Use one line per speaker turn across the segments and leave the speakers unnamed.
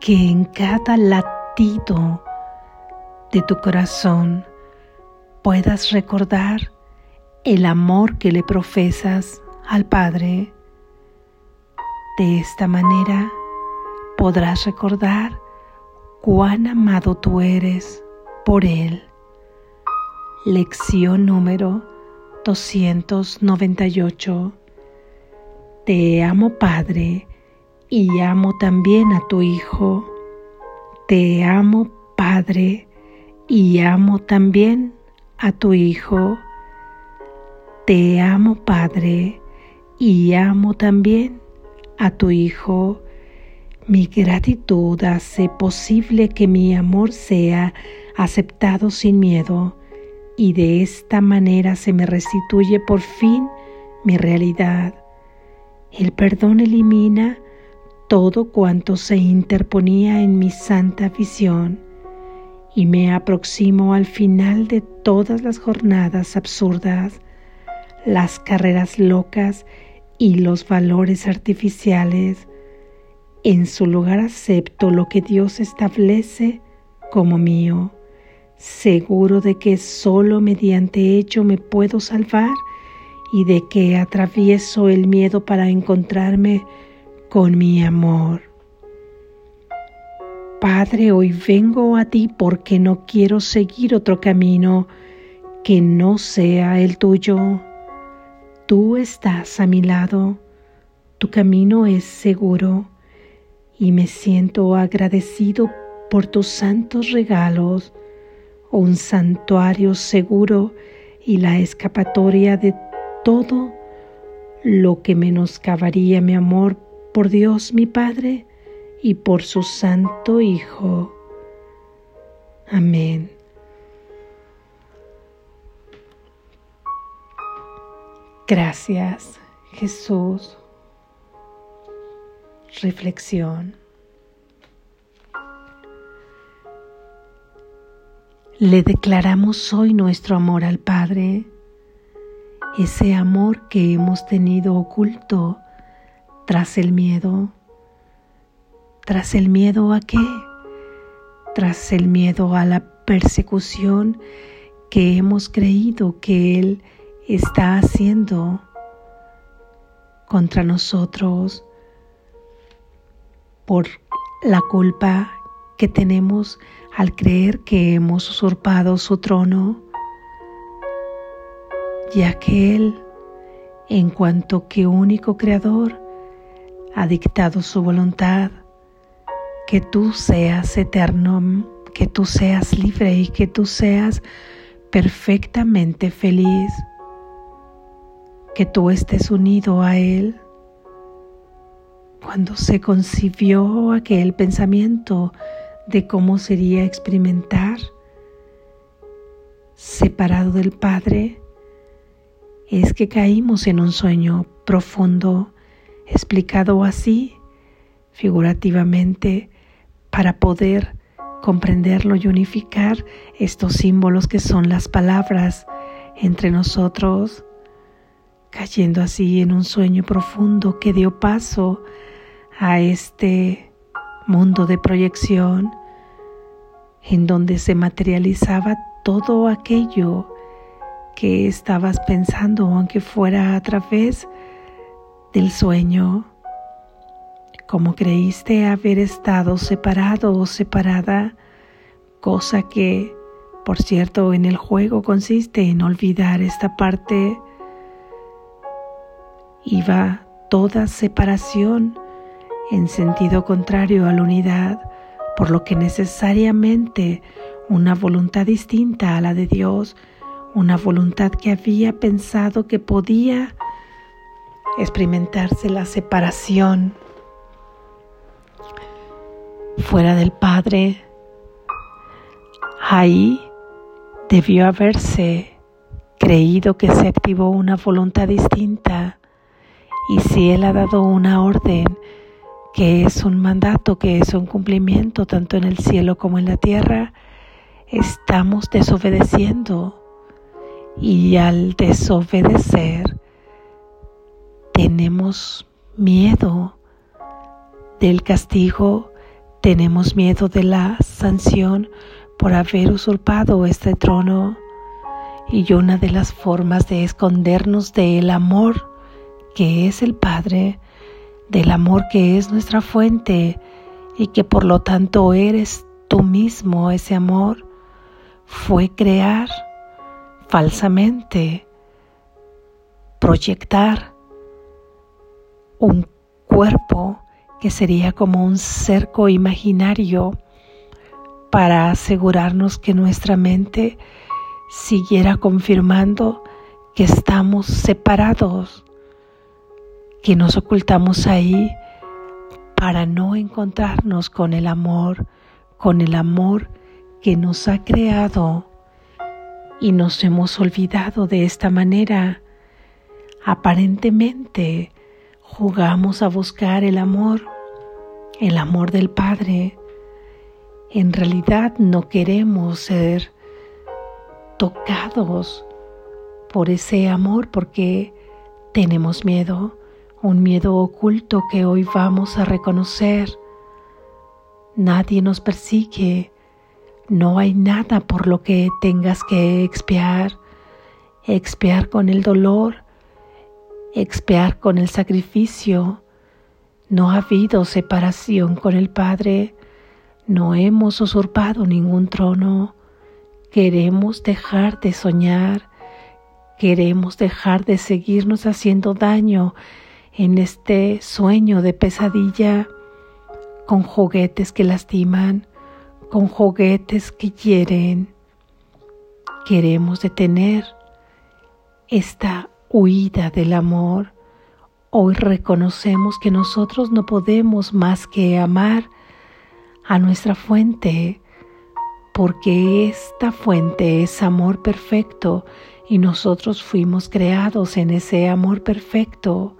que en cada latido de tu corazón puedas recordar el amor que le profesas al Padre. De esta manera podrás recordar cuán amado tú eres por Él. Lección número 298. Te amo Padre y amo también a tu Hijo. Te amo Padre y amo también a tu Hijo. Te amo Padre y amo también a tu Hijo. Mi gratitud hace posible que mi amor sea aceptado sin miedo y de esta manera se me restituye por fin mi realidad. El perdón elimina todo cuanto se interponía en mi santa visión y me aproximo al final de todas las jornadas absurdas, las carreras locas y los valores artificiales. En su lugar acepto lo que Dios establece como mío, seguro de que solo mediante ello me puedo salvar y de que atravieso el miedo para encontrarme con mi amor. Padre, hoy vengo a ti porque no quiero seguir otro camino que no sea el tuyo. Tú estás a mi lado, tu camino es seguro y me siento agradecido por tus santos regalos, un santuario seguro y la escapatoria de todo lo que menoscabaría mi amor por Dios mi Padre y por su Santo Hijo. Amén. Gracias, Jesús. Reflexión. Le declaramos hoy nuestro amor al Padre, ese amor que hemos tenido oculto tras el miedo ¿Tras el miedo a qué? Tras el miedo a la persecución que hemos creído que Él está haciendo contra nosotros por la culpa que tenemos al creer que hemos usurpado su trono, ya que Él, en cuanto que único creador, ha dictado su voluntad que tú seas eterno, que tú seas libre y que tú seas perfectamente feliz, que tú estés unido a Él. Cuando se concibió aquel pensamiento de cómo sería experimentar separado del Padre, es que caímos en un sueño profundo, explicado así, figurativamente, para poder comprenderlo y unificar estos símbolos que son las palabras entre nosotros, cayendo así en un sueño profundo que dio paso a este mundo de proyección en donde se materializaba todo aquello que estabas pensando, aunque fuera a través del sueño. Como creíste haber estado separado o separada, cosa que, por cierto, en el juego consiste en olvidar esta parte, iba toda separación en sentido contrario a la unidad, por lo que necesariamente una voluntad distinta a la de Dios, una voluntad que había pensado que podía experimentarse la separación fuera del Padre, ahí debió haberse creído que se activó una voluntad distinta y si Él ha dado una orden que es un mandato, que es un cumplimiento tanto en el cielo como en la tierra, estamos desobedeciendo. Y al desobedecer tenemos miedo del castigo tenemos miedo de la sanción por haber usurpado este trono. Y una de las formas de escondernos del amor que es el Padre, del amor que es nuestra fuente y que por lo tanto eres tú mismo ese amor, fue crear falsamente, proyectar un cuerpo que sería como un cerco imaginario para asegurarnos que nuestra mente siguiera confirmando que estamos separados, que nos ocultamos ahí para no encontrarnos con el amor, con el amor que nos ha creado y nos hemos olvidado de esta manera. Aparentemente jugamos a buscar el amor, el amor del Padre. En realidad no queremos ser tocados por ese amor porque tenemos miedo, un miedo oculto que hoy vamos a reconocer. Nadie nos persigue, no hay nada por lo que tengas que expiar, expiar con el dolor, expiar con el sacrificio. No ha habido separación con el Padre, no hemos usurpado ningún trono. Queremos dejar de soñar, queremos dejar de seguirnos haciendo daño en este sueño de pesadilla con juguetes que lastiman, con juguetes que hieren. Queremos detener esta huida del amor, hoy reconocemos que nosotros no podemos más que amar a nuestra fuente, porque esta fuente es amor perfecto y nosotros fuimos creados en ese amor perfecto,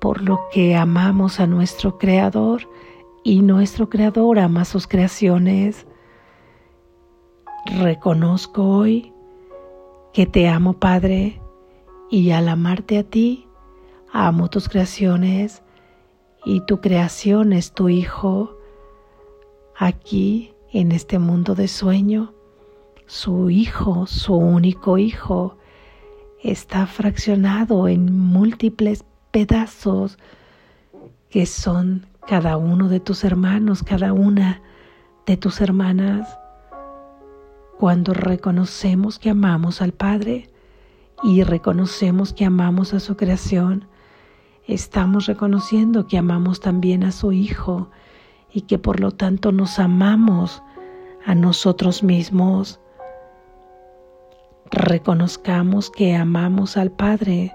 por lo que amamos a nuestro Creador y nuestro Creador ama sus creaciones. Reconozco hoy que te amo, Padre, y al amarte a ti, amo tus creaciones y tu creación es tu Hijo aquí en este mundo de sueño. Su Hijo, su único Hijo, está fraccionado en múltiples pedazos que son cada uno de tus hermanos, cada una de tus hermanas. Cuando reconocemos que amamos al Padre, y reconocemos que amamos a su creación, estamos reconociendo que amamos también a su Hijo y que por lo tanto nos amamos a nosotros mismos. Reconozcamos que amamos al Padre,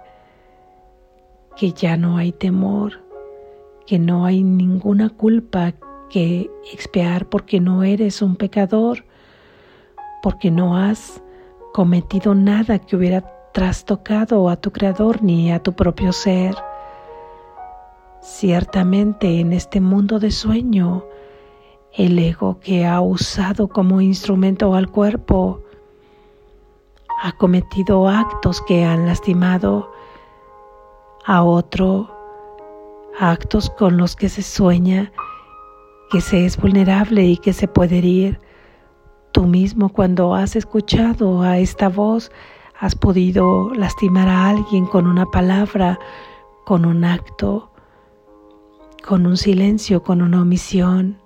que ya no hay temor, que no hay ninguna culpa que expiar porque no eres un pecador, porque no has cometido nada que hubiera trastocado a tu creador ni a tu propio ser. Ciertamente en este mundo de sueño, el ego que ha usado como instrumento al cuerpo ha cometido actos que han lastimado a otro, actos con los que se sueña que se es vulnerable y que se puede herir. Tú mismo cuando has escuchado a esta voz has podido lastimar a alguien con una palabra, con un acto, con un silencio, con una omisión.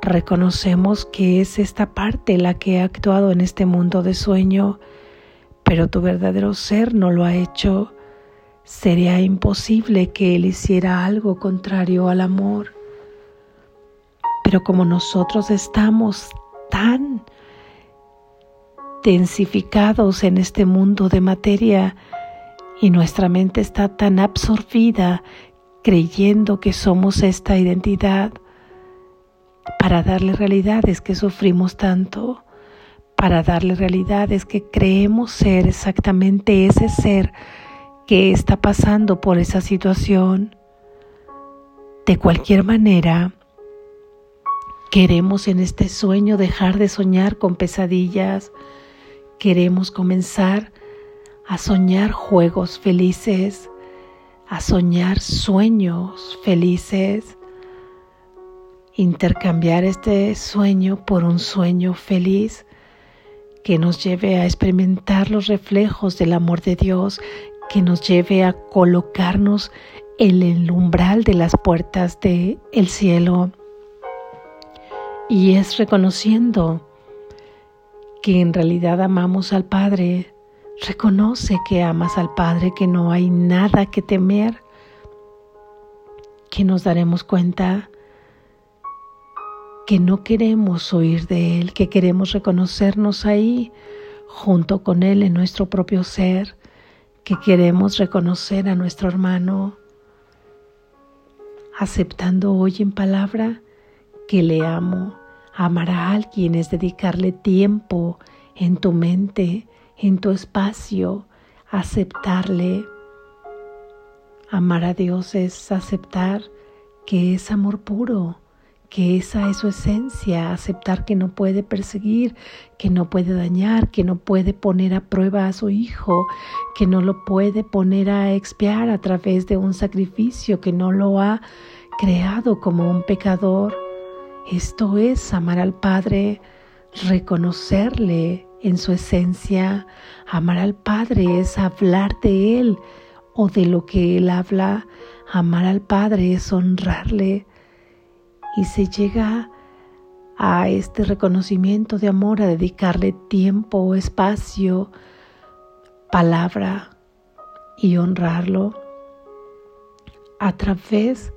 Reconocemos que es esta parte la que ha actuado en este mundo de sueño, pero tu verdadero ser no lo ha hecho. Sería imposible que él hiciera algo contrario al amor. Pero como nosotros estamos densificados en este mundo de materia y nuestra mente está tan absorbida creyendo que somos esta identidad para darle realidad es que sufrimos tanto, para darle realidad es que creemos ser exactamente ese ser que está pasando por esa situación. De cualquier manera, queremos en este sueño dejar de soñar con pesadillas, queremos comenzar a soñar juegos felices, a soñar sueños felices, intercambiar este sueño por un sueño feliz que nos lleve a experimentar los reflejos del amor de Dios, que nos lleve a colocarnos en el umbral de las puertas del el cielo. Y es reconociendo que en realidad amamos al Padre. Reconoce que amas al Padre, que no hay nada que temer, que nos daremos cuenta que no queremos oír de Él, que queremos reconocernos ahí junto con Él en nuestro propio ser, que queremos reconocer a nuestro hermano, aceptando hoy en palabra que le amo. Amar a alguien es dedicarle tiempo en tu mente, en tu espacio, aceptarle. Amar a Dios es aceptar que es amor puro, que esa es su esencia, aceptar que no puede perseguir, que no puede dañar, que no puede poner a prueba a su hijo, que no lo puede poner a expiar a través de un sacrificio, que no lo ha creado como un pecador. Esto es amar al Padre, reconocerle en su esencia. Amar al Padre es hablar de Él o de lo que Él habla. Amar al Padre es honrarle y se llega a este reconocimiento de amor, a dedicarle tiempo, espacio, palabra y honrarlo a través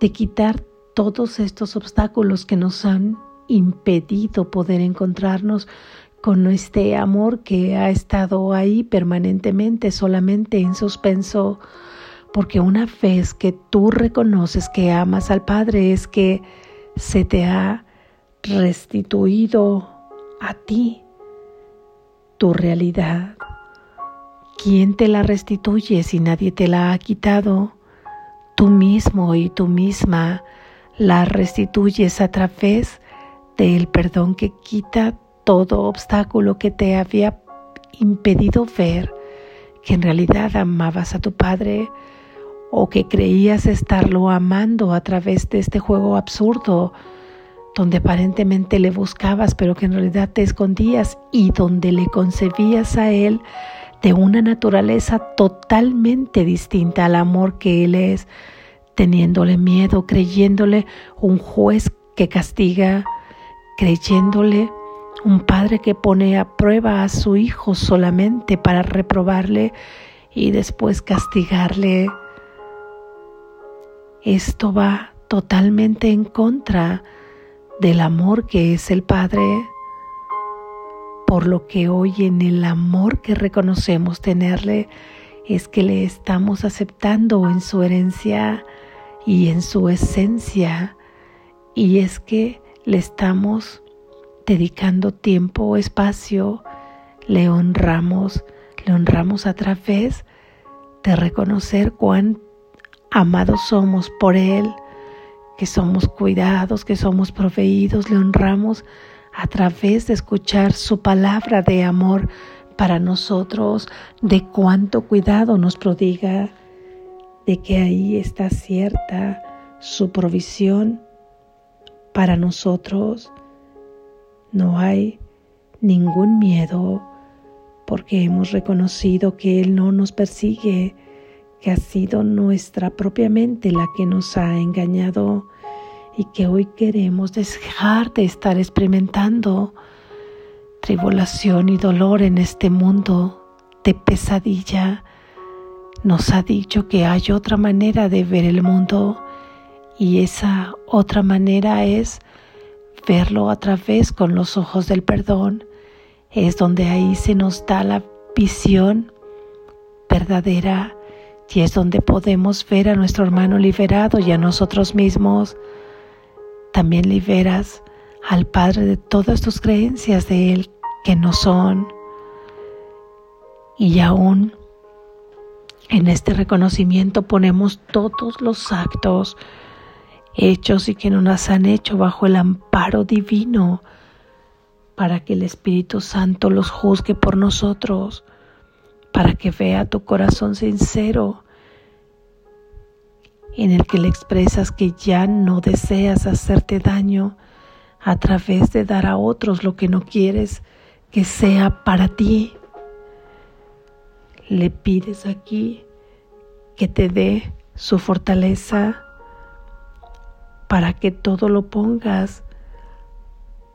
de quitar todos estos obstáculos que nos han impedido poder encontrarnos con este amor que ha estado ahí permanentemente, solamente en suspenso porque una vez que tú reconoces que amas al Padre es que se te ha restituido a ti tu realidad. ¿Quién te la restituye si nadie te la ha quitado? Tú mismo y tú misma la restituyes a través del perdón que quita todo obstáculo que te había impedido ver que en realidad amabas a tu Padre, o que creías estarlo amando a través de este juego absurdo donde aparentemente le buscabas pero que en realidad te escondías y donde le concebías a él de una naturaleza totalmente distinta al amor que él es, teniéndole miedo, creyéndole un juez que castiga, creyéndole un padre que pone a prueba a su hijo solamente para reprobarle y después castigarle. Esto va totalmente en contra del amor que es el Padre, por lo que hoy en el amor que reconocemos tenerle es que le estamos aceptando en su herencia y en su esencia, y es que le estamos dedicando tiempo espacio, le honramos, le honramos a través de reconocer cuán Amados somos por Él, que somos cuidados, que somos proveídos, le honramos a través de escuchar su palabra de amor para nosotros, de cuánto cuidado nos prodiga, de que ahí está cierta su provisión para nosotros. No hay ningún miedo porque hemos reconocido que Él no nos persigue, que ha sido nuestra propia mente la que nos ha engañado y que hoy queremos dejar de estar experimentando tribulación y dolor en este mundo de pesadilla. Nos ha dicho que hay otra manera de ver el mundo y esa otra manera es verlo a través con los ojos del perdón. Es donde ahí se nos da la visión verdadera y es donde podemos ver a nuestro hermano liberado y a nosotros mismos. También liberas al Padre de todas tus creencias de Él que no son. Y aún en este reconocimiento ponemos todos los actos hechos y que no nos han hecho bajo el amparo divino para que el Espíritu Santo los juzgue por nosotros para que vea tu corazón sincero en el que le expresas que ya no deseas hacerte daño a través de dar a otros lo que no quieres que sea para ti. Le pides aquí que te dé su fortaleza para que todo lo pongas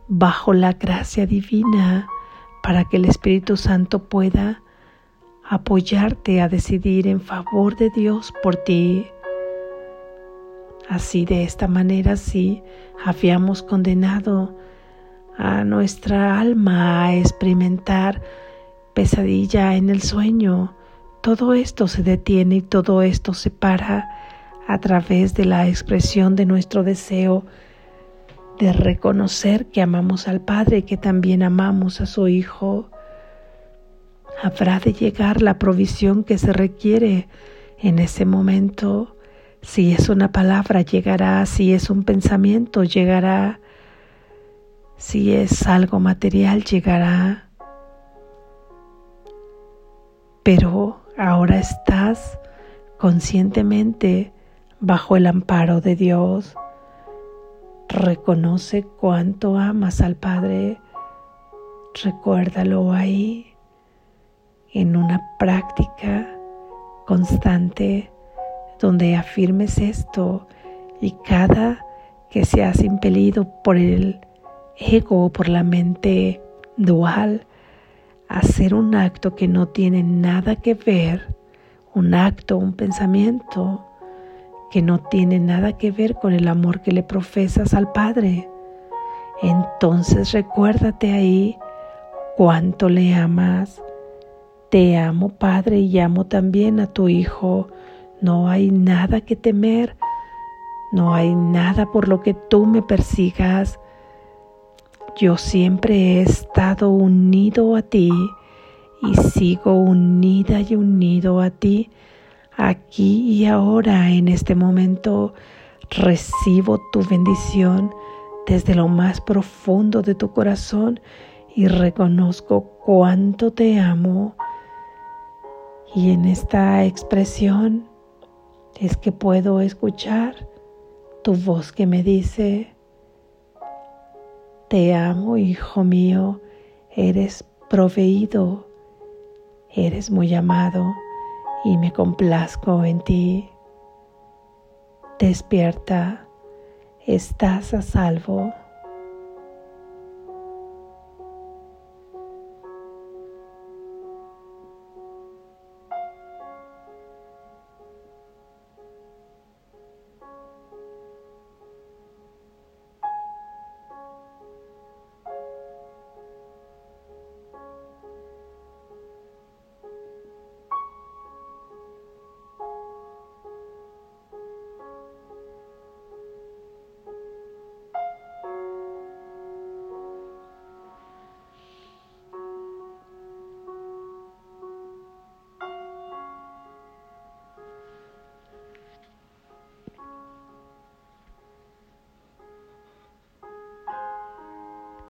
bajo la gracia divina, para que el Espíritu Santo pueda apoyarte a decidir en favor de Dios por ti. Así de esta manera sí habíamos condenado a nuestra alma a experimentar pesadilla en el sueño. Todo esto se detiene y todo esto se para a través de la expresión de nuestro deseo de reconocer que amamos al Padre y que también amamos a su Hijo. Habrá de llegar la provisión que se requiere en ese momento si es una palabra, llegará. Si es un pensamiento, llegará. Si es algo material, llegará. Pero ahora estás conscientemente bajo el amparo de Dios. Reconoce cuánto amas al Padre. Recuérdalo ahí en una práctica constante donde afirmes esto y cada que seas impelido por el ego por la mente dual hacer un acto que no tiene nada que ver, un acto, un pensamiento que no tiene nada que ver con el amor que le profesas al Padre. Entonces recuérdate ahí cuánto le amas. Te amo Padre y amo también a tu Hijo no hay nada que temer, no hay nada por lo que tú me persigas. Yo siempre he estado unido a ti y sigo unida y unido a ti. Aquí y ahora, en este momento, recibo tu bendición desde lo más profundo de tu corazón y reconozco cuánto te amo. Y en esta expresión es que puedo escuchar tu voz que me dice, te amo, hijo mío, eres proveído, eres muy amado y me complazco en ti. Despierta, estás a salvo.